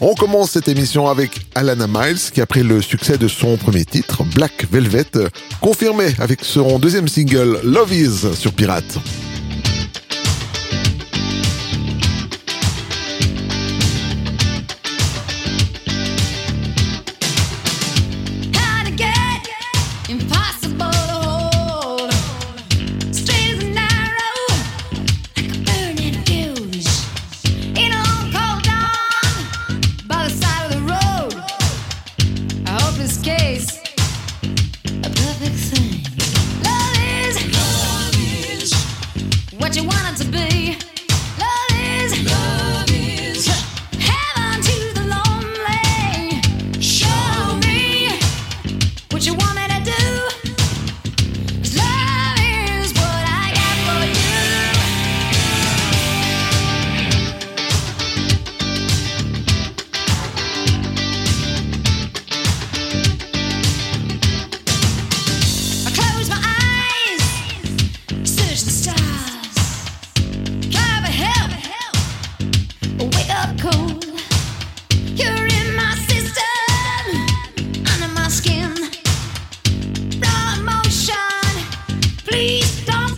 On commence cette émission avec Alana Miles qui après le succès de son premier titre, Black Velvet, confirmé avec son deuxième single Love Is sur Pirates. Radio.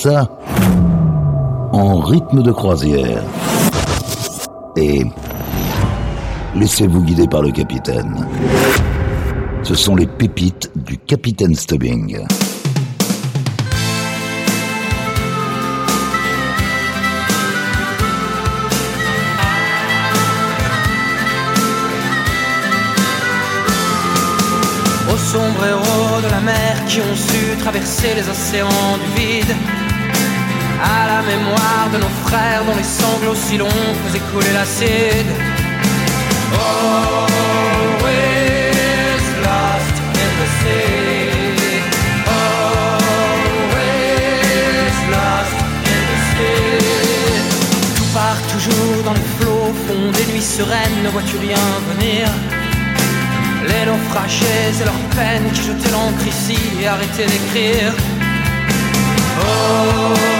ça en rythme de croisière. Et laissez-vous guider par le capitaine. Ce sont les pépites du capitaine Stubbing. Aux sombreros de la mer qui ont su traverser les océans du vide. À la mémoire de nos frères dont les sanglots si longs faisaient couler l'acide. Always lost in the sea? Always lost in the sea? Tout part toujours dans les flots, fond des nuits sereines, ne vois-tu rien venir? Les naufragés et leurs peines qui jetaient l'encre ici et arrêtaient d'écrire. Always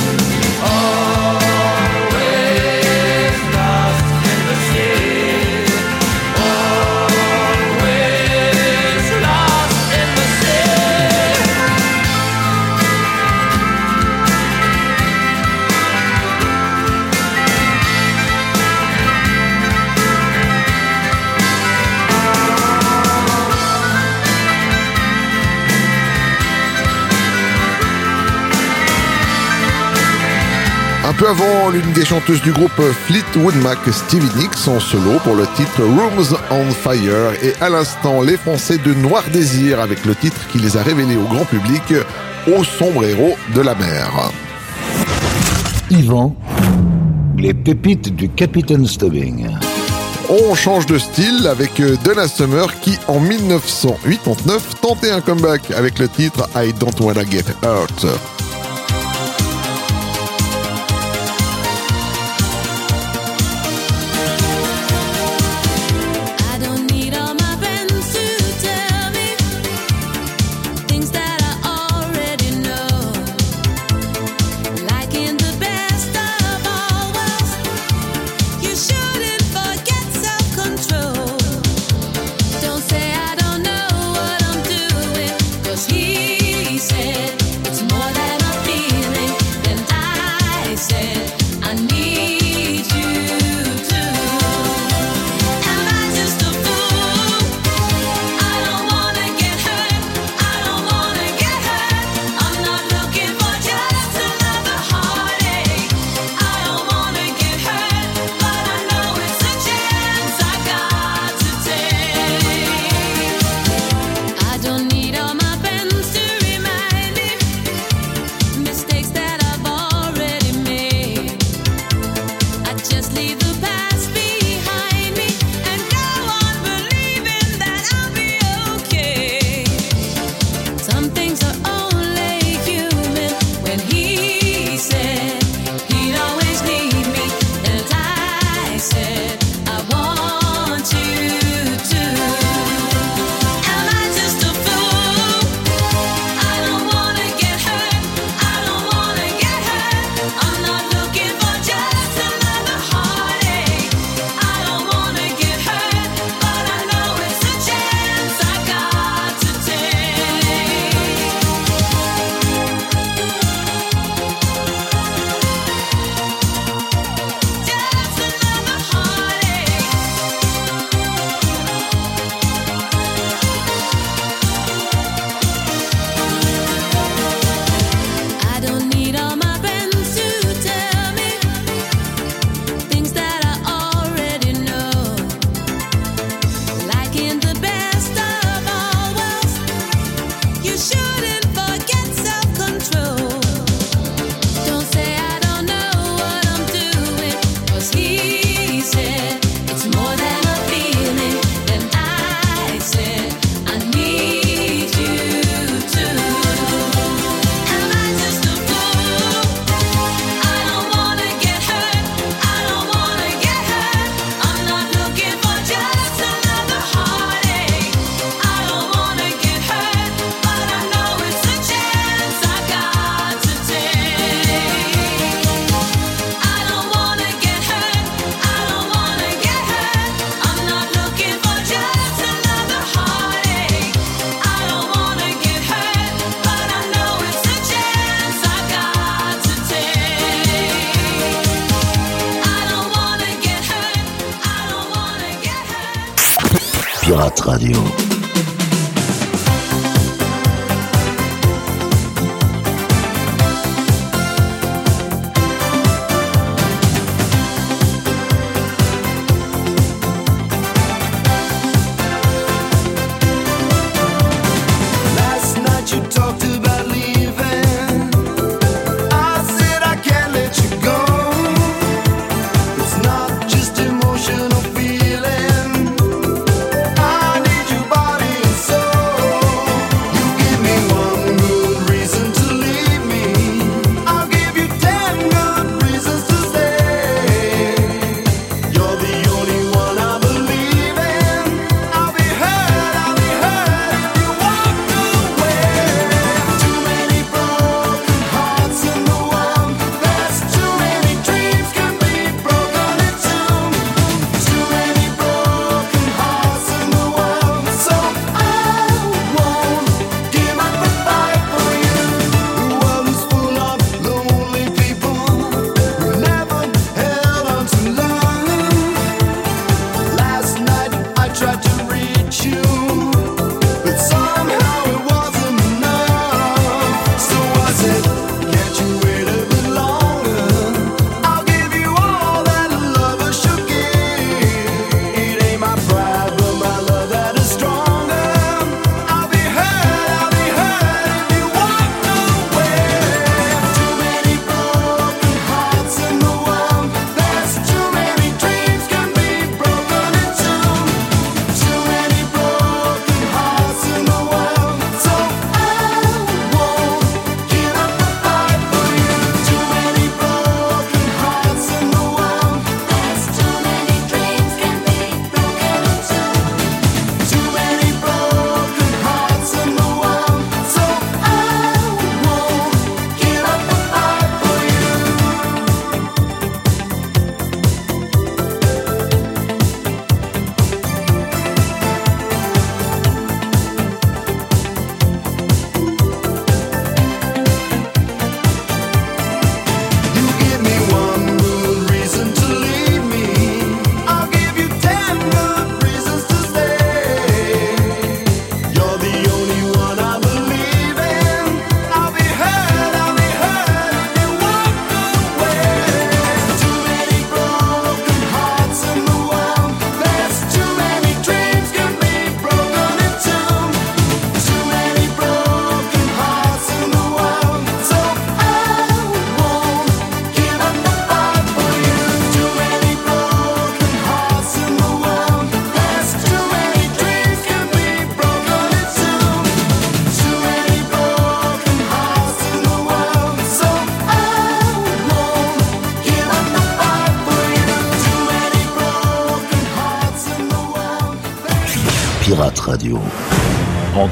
peu avant, l'une des chanteuses du groupe Fleetwood Mac, Stevie Nicks, en solo pour le titre Rooms on Fire. Et à l'instant, les Français de Noir Désir avec le titre qui les a révélés au grand public, Au sombrero de la mer. Yvan, les pépites du Capitaine Stubbing. On change de style avec euh, Donna Summer qui, en 1989, tentait un comeback avec le titre I Don't Wanna Get Hurt.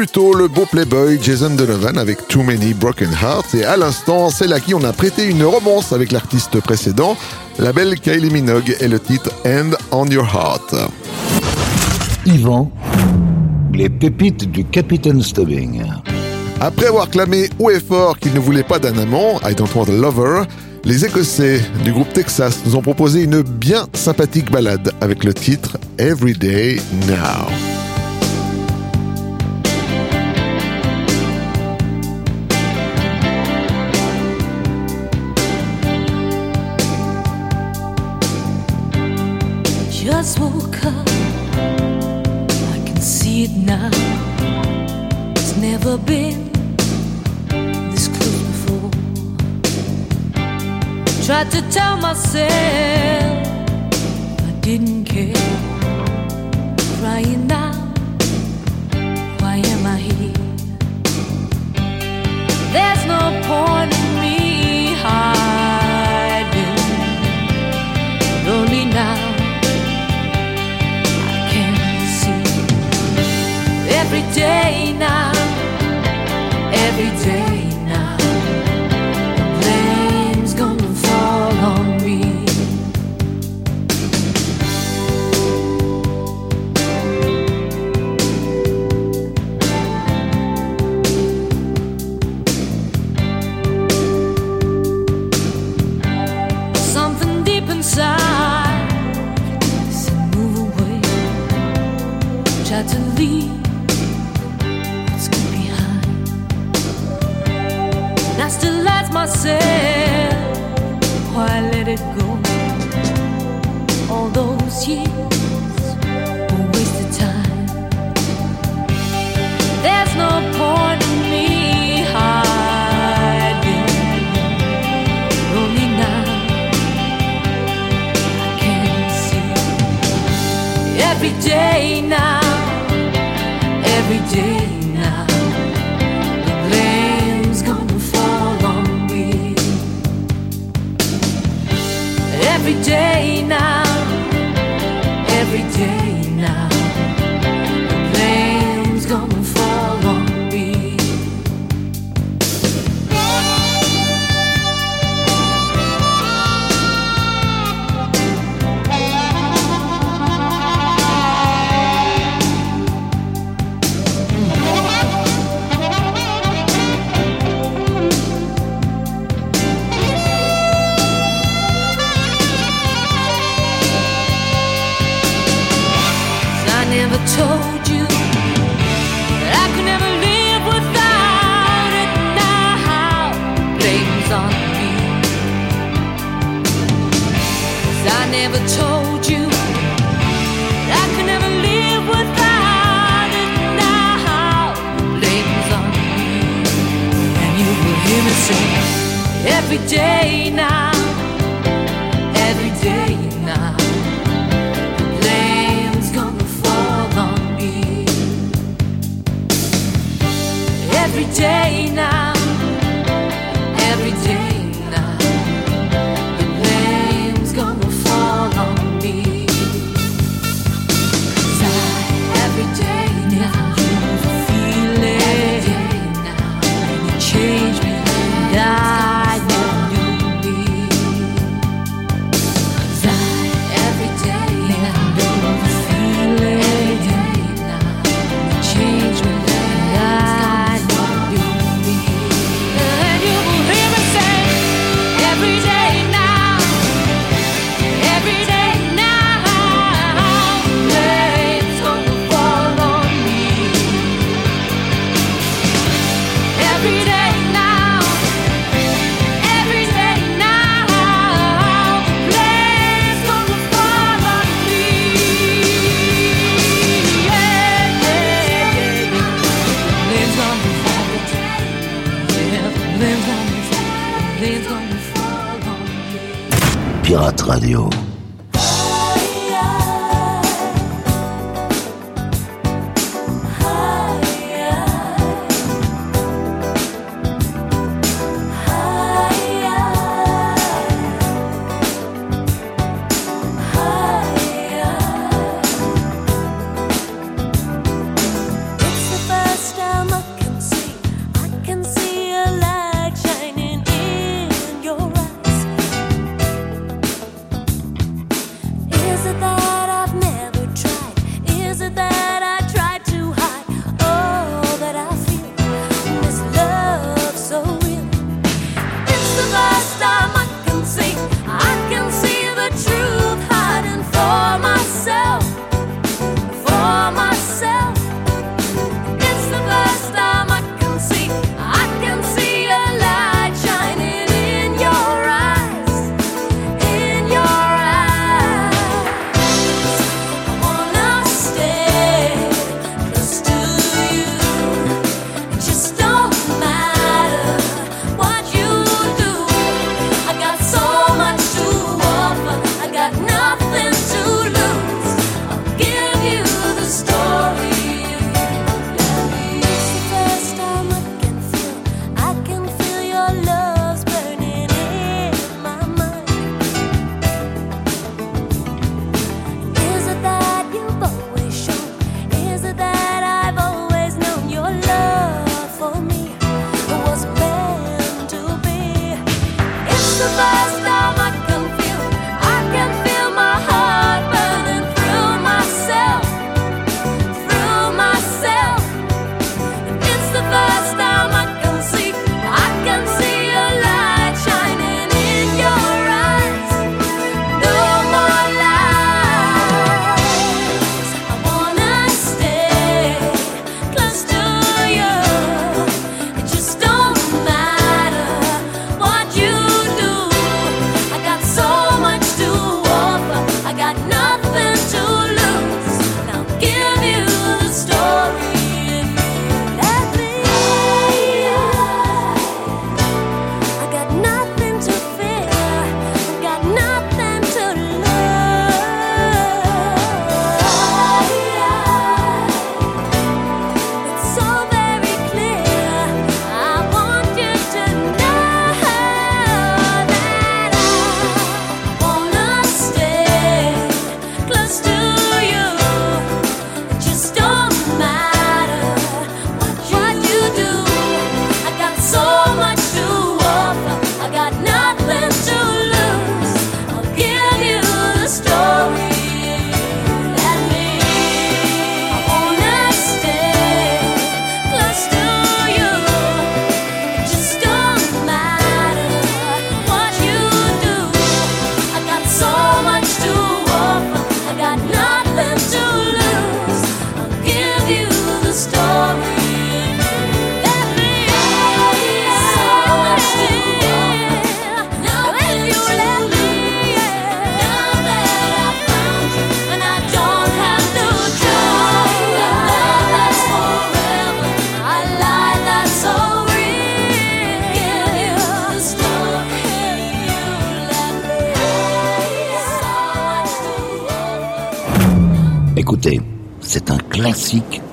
Plutôt le beau playboy Jason Donovan avec Too Many Broken Hearts. Et à l'instant, celle à qui on a prêté une romance avec l'artiste précédent, la belle Kylie Minogue et le titre End on Your Heart. Yvan, les pépites du Capitaine Stubbing. Après avoir clamé haut et fort qu'il ne voulait pas d'un amant, I Don't Want a Lover, les Écossais du groupe Texas nous ont proposé une bien sympathique balade avec le titre Every Day Now. tried to tell myself I didn't care. Crying now, why am I here? There's no point. Day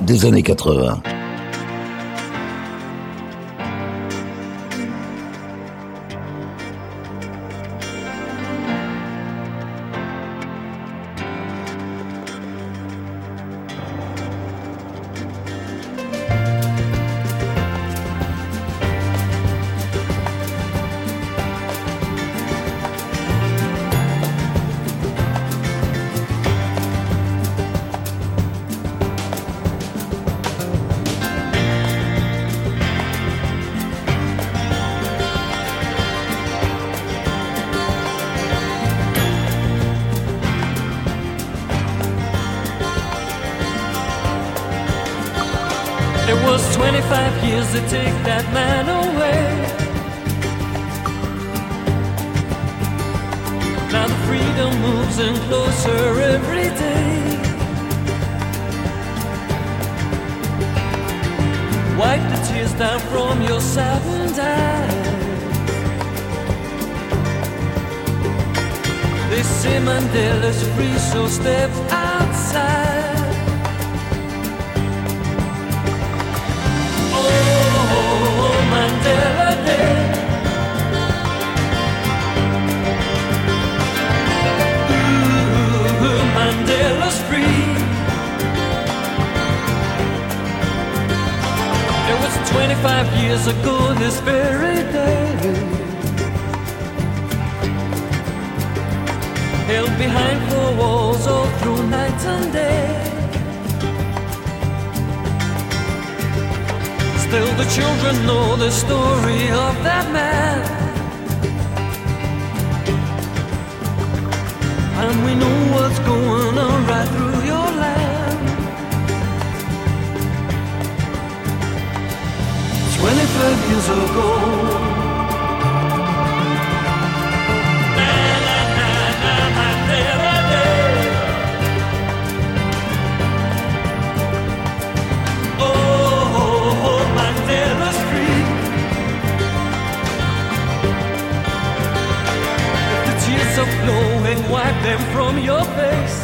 des années 80. Was 25 years to take that man away. Now the freedom moves in closer every day. Wipe the tears down from your saddened eyes. They say Mandela's free, so step outside. 25 years ago this very day. Held behind four walls all through night and day. Still, the children know the story of that man. And we know what's going on right through your land. 25 years ago. Them from your face.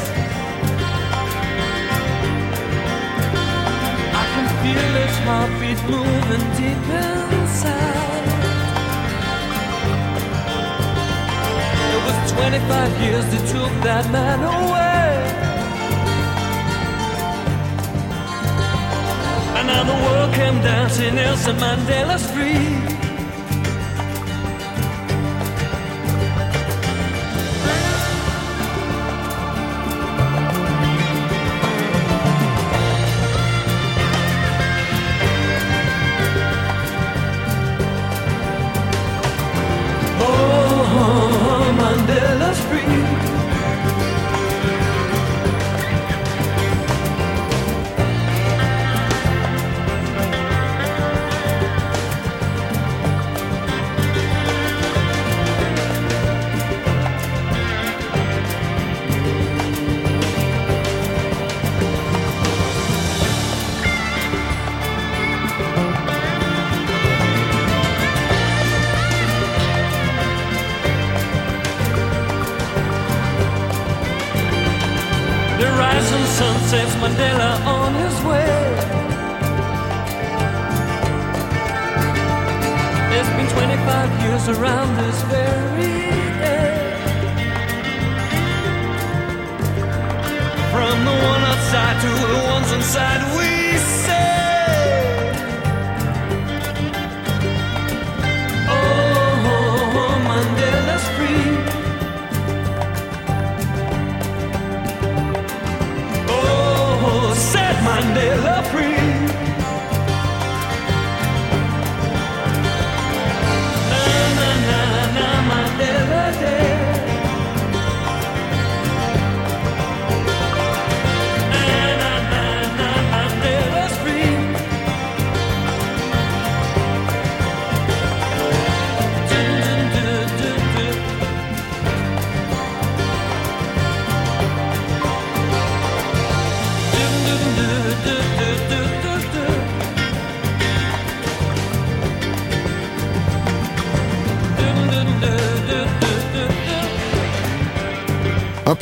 I can feel his heartbeat moving deep inside. It was 25 years that took that man away. And now the world came dancing, Nelson Mandela's free.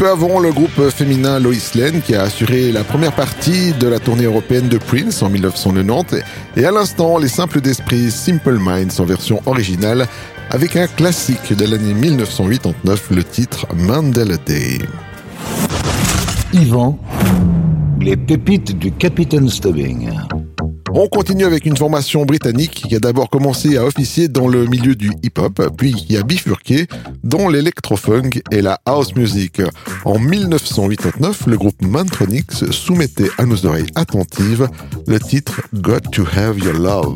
peu avant, le groupe féminin Lois Lane qui a assuré la première partie de la tournée européenne de Prince en 1990 et à l'instant les simples d'esprit Simple Minds en version originale avec un classique de l'année 1989, le titre Mandela Day. Yvan, les pépites du Capitaine Stubbing. On continue avec une formation britannique qui a d'abord commencé à officier dans le milieu du hip-hop, puis qui a bifurqué dans l'électro-funk et la house music. En 1989, le groupe Mantronix soumettait à nos oreilles attentives le titre Got to Have Your Love.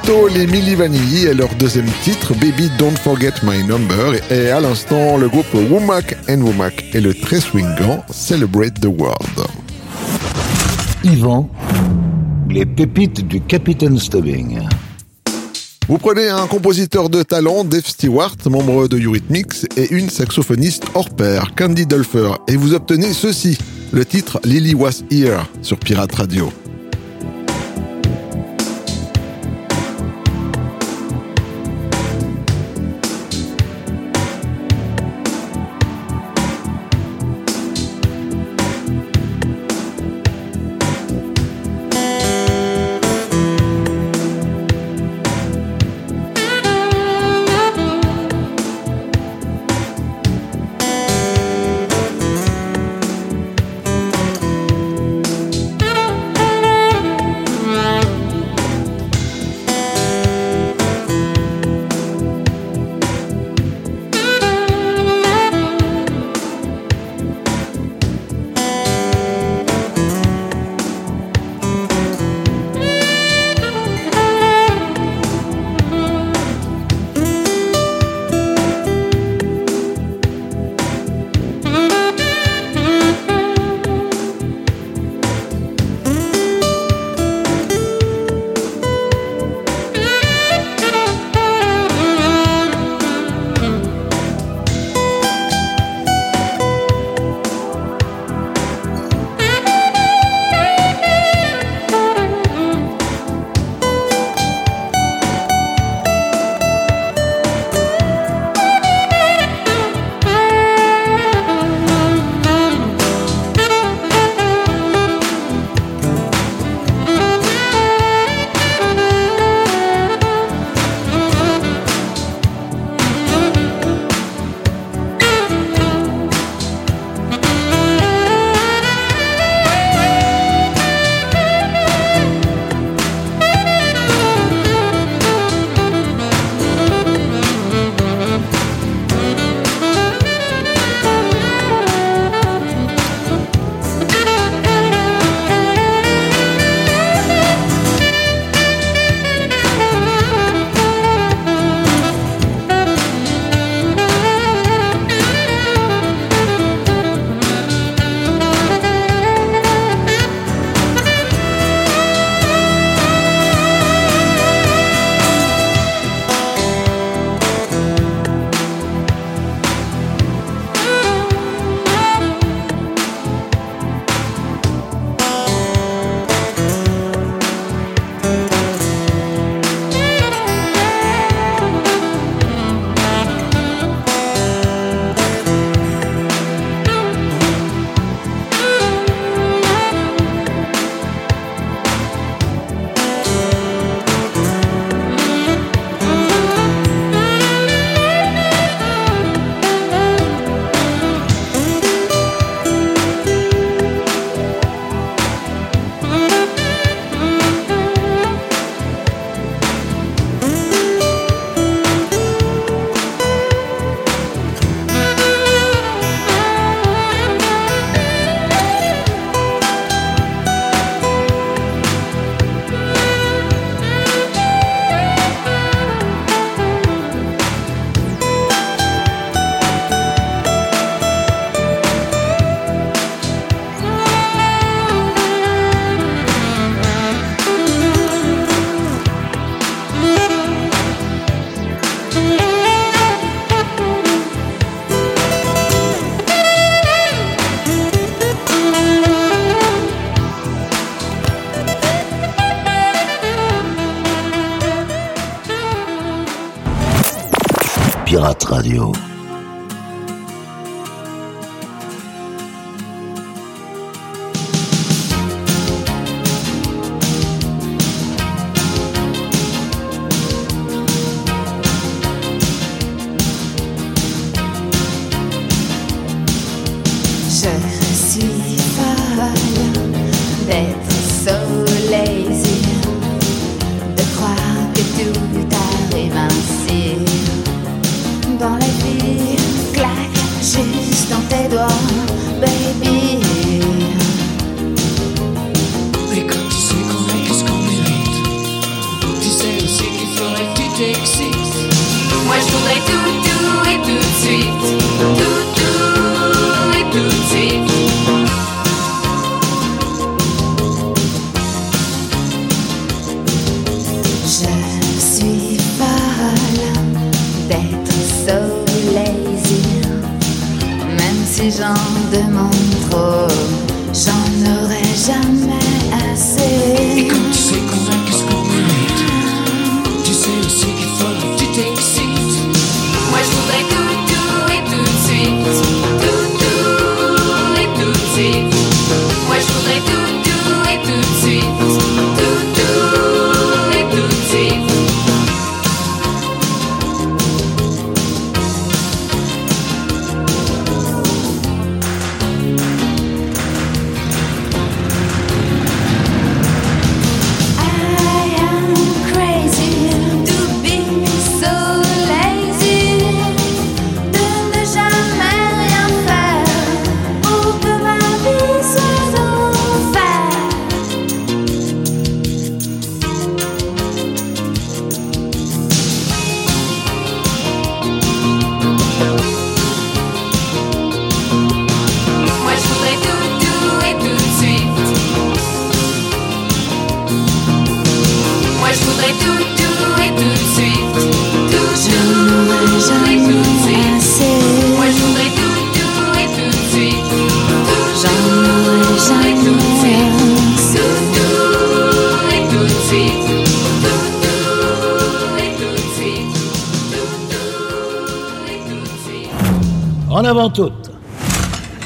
plutôt les Milli Vanilli et leur deuxième titre Baby Don't Forget My Number et à l'instant le groupe Womack and Womack et le très swingant Celebrate the World. Yvan, les pépites du Capitaine Stubbing. Vous prenez un compositeur de talent, Dave Stewart, membre de Eurythmics, et une saxophoniste hors pair, Candy Dulfer, et vous obtenez ceci, le titre Lily Was Here sur Pirate Radio.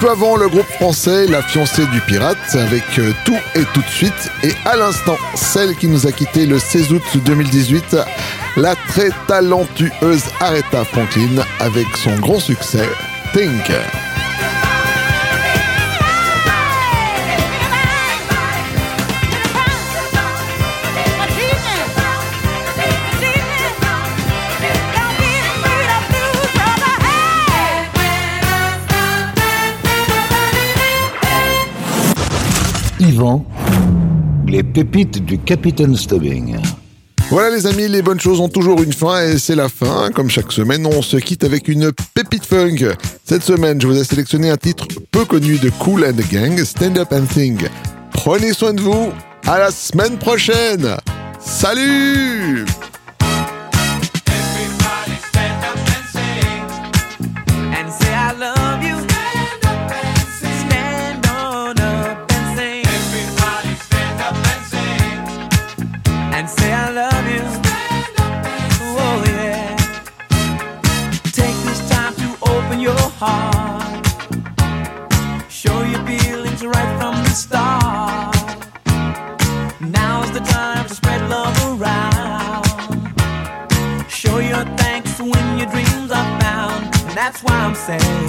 peu avant, le groupe français La fiancée du pirate avec euh, Tout et tout de suite et à l'instant, celle qui nous a quitté le 16 août 2018, la très talentueuse Aretha Franklin avec son grand succès Think. les pépites du capitaine Stubbing. Voilà les amis, les bonnes choses ont toujours une fin et c'est la fin. Comme chaque semaine, on se quitte avec une pépite funk. Cette semaine, je vous ai sélectionné un titre peu connu de Cool and Gang, Stand Up and Think. Prenez soin de vous, à la semaine prochaine Salut sand.